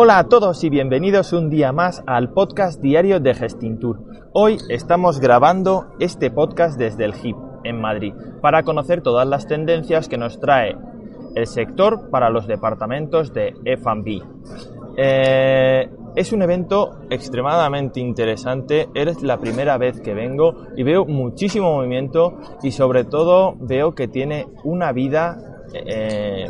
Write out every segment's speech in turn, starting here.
Hola a todos y bienvenidos un día más al podcast diario de Gestintur. Hoy estamos grabando este podcast desde el HIP en Madrid para conocer todas las tendencias que nos trae el sector para los departamentos de F&B. Eh, es un evento extremadamente interesante, eres la primera vez que vengo y veo muchísimo movimiento y sobre todo veo que tiene una vida eh,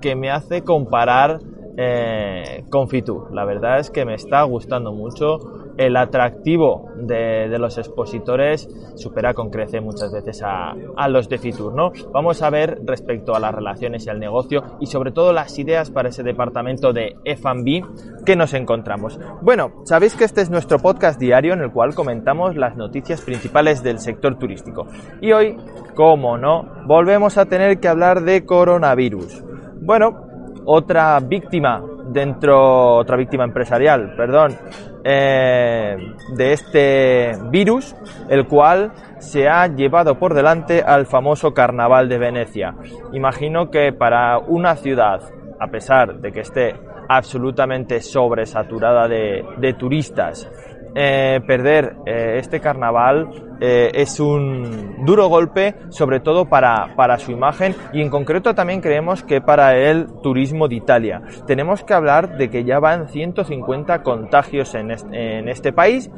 que me hace comparar eh, con Fitur. La verdad es que me está gustando mucho. El atractivo de, los expositores supera con crece muchas veces a, los de Fitur. ¿no? Vamos a ver respecto a las relaciones y al negocio y sobre todo las ideas para ese departamento de F&B que nos encontramos. Bueno, sabéis que este es nuestro podcast diario en el cual comentamos las noticias principales del sector turístico. Y hoy, como no, volvemos a tener que hablar de coronavirus. Bueno, otra víctima dentro, otra víctima empresarial, perdón, eh, de este virus, el cual se ha llevado por delante al famoso Carnaval de Venecia. Imagino que para una ciudad, a pesar de que esté absolutamente sobresaturada de, de turistas, eh, perder eh, este carnaval eh, es un duro golpe, sobre todo para, para, su imagen y en concreto también creemos que para el turismo de Italia. Tenemos que hablar de que ya van 150 contagios en en este país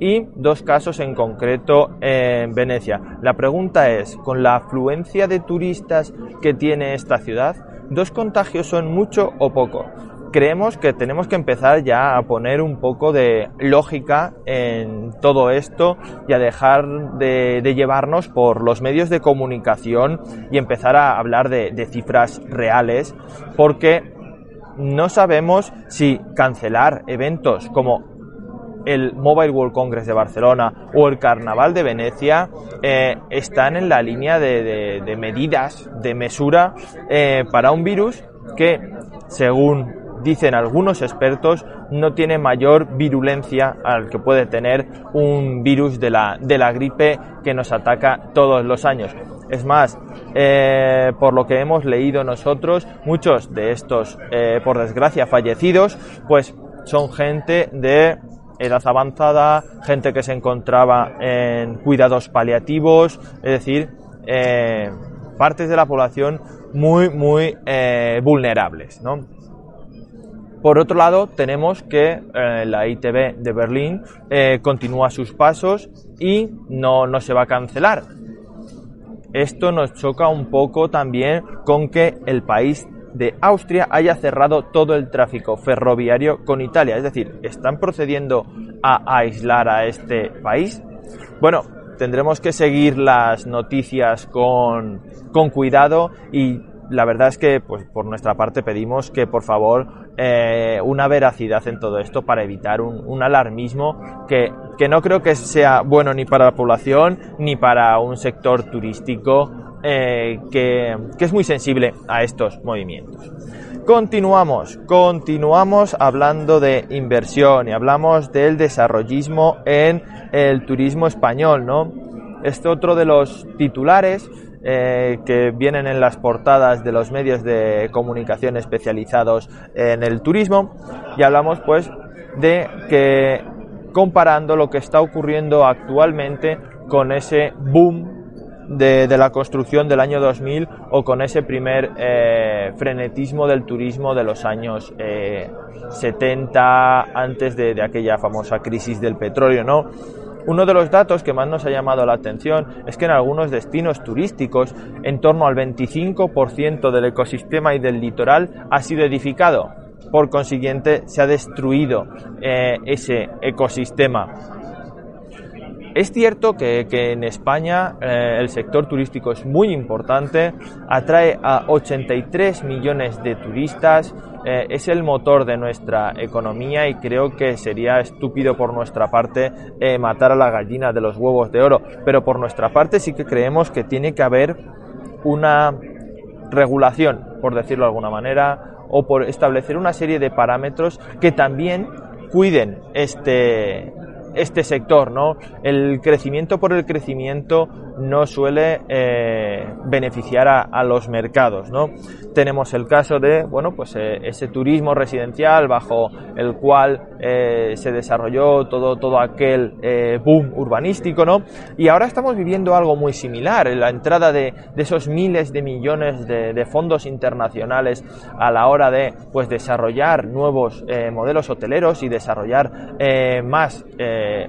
y dos casos en concreto en Venecia. La pregunta es, con la afluencia de turistas que tiene esta ciudad, ¿dos contagios son mucho o poco? Creemos que tenemos que empezar ya a poner un poco de lógica en todo esto y a dejar de, llevarnos por los medios de comunicación y empezar a hablar de, cifras reales porque no sabemos si cancelar eventos como el Mobile World Congress de Barcelona o el Carnaval de Venecia eh, están en la línea de, medidas de mesura eh, para un virus que, según dicen algunos expertos, no tiene mayor virulencia al que puede tener un virus de la, de la gripe que nos ataca todos los años. Es más, eh, por lo que hemos leído nosotros, muchos de estos, eh, por desgracia, fallecidos, pues son gente de edad avanzada, gente que se encontraba en cuidados paliativos, es decir, eh, partes de la población muy, muy vulnerables, ¿no? Por otro lado, tenemos que eh, la ITB de Berlín eh, continúa sus pasos y no, no se va a cancelar. Esto nos choca un poco también con que el país de Austria haya cerrado todo el tráfico ferroviario con Italia. Es decir, ¿están procediendo a aislar a este país? Bueno, tendremos que seguir las noticias con, con cuidado y la verdad es que pues por nuestra parte pedimos que por favor eh, una veracidad en todo esto para evitar un, alarmismo que, que, no creo que sea bueno ni para la población ni para un sector turístico eh, que, que es muy sensible a estos movimientos. Continuamos, continuamos hablando de inversión y hablamos del desarrollismo en el turismo español, ¿no? Este otro de los titulares eh, que vienen en las portadas de los medios de comunicación especializados en el turismo y hablamos pues de que comparando lo que está ocurriendo actualmente con ese boom de, la construcción del año 2000 o con ese primer eh, frenetismo del turismo de los años 70 eh, antes de, de aquella famosa crisis del petróleo, ¿no? Uno de los datos que más nos ha llamado la atención es que en algunos destinos turísticos en torno al 25% del ecosistema y del litoral ha sido edificado. Por consiguiente, se ha destruido eh, ese ecosistema. Es cierto que, en España eh, el sector turístico es muy importante, atrae a 83 millones de turistas, eh, es el motor de nuestra economía y creo que sería estúpido por nuestra parte eh, matar a la gallina de los huevos de oro, pero por nuestra parte sí que creemos que tiene que haber una regulación, por decirlo de alguna manera, o por establecer una serie de parámetros que también cuiden este, este sector, ¿no? El crecimiento por el crecimiento no suele eh, beneficiar a, los mercados, ¿no? Tenemos el caso de, bueno, pues eh, ese turismo residencial bajo el cual eh, se desarrolló todo, todo aquel boom urbanístico, ¿no? Y ahora estamos viviendo algo muy similar, la entrada de, esos miles de millones de, fondos internacionales a la hora de, pues, desarrollar nuevos modelos hoteleros y desarrollar más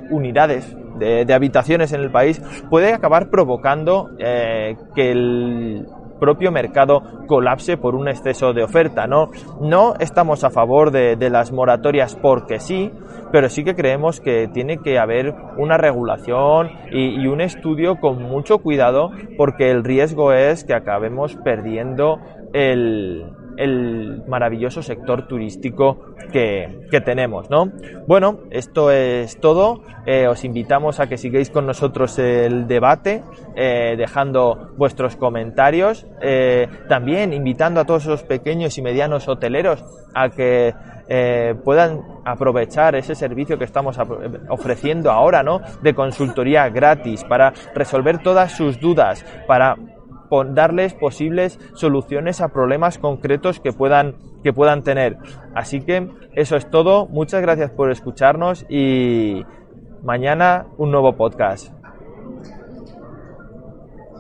unidades de, habitaciones en el país puede acabar provocando eh, que el propio mercado colapse por un exceso de oferta. No, no estamos a favor de, las moratorias porque sí, pero sí que creemos que tiene que haber una regulación y, un estudio con mucho cuidado porque el riesgo es que acabemos perdiendo el, el maravilloso sector turístico que, tenemos, ¿no? Bueno, esto es todo. Eh, os invitamos a que sigáis con nosotros el debate, eh, dejando vuestros comentarios. Eh, también invitando a todos los pequeños y medianos hoteleros a que puedan aprovechar ese servicio que estamos ofreciendo ahora, ¿no? De consultoría gratis para resolver todas sus dudas, para darles posibles soluciones a problemas concretos que puedan, que puedan tener. Así que eso es todo. Muchas gracias por escucharnos y mañana un nuevo podcast.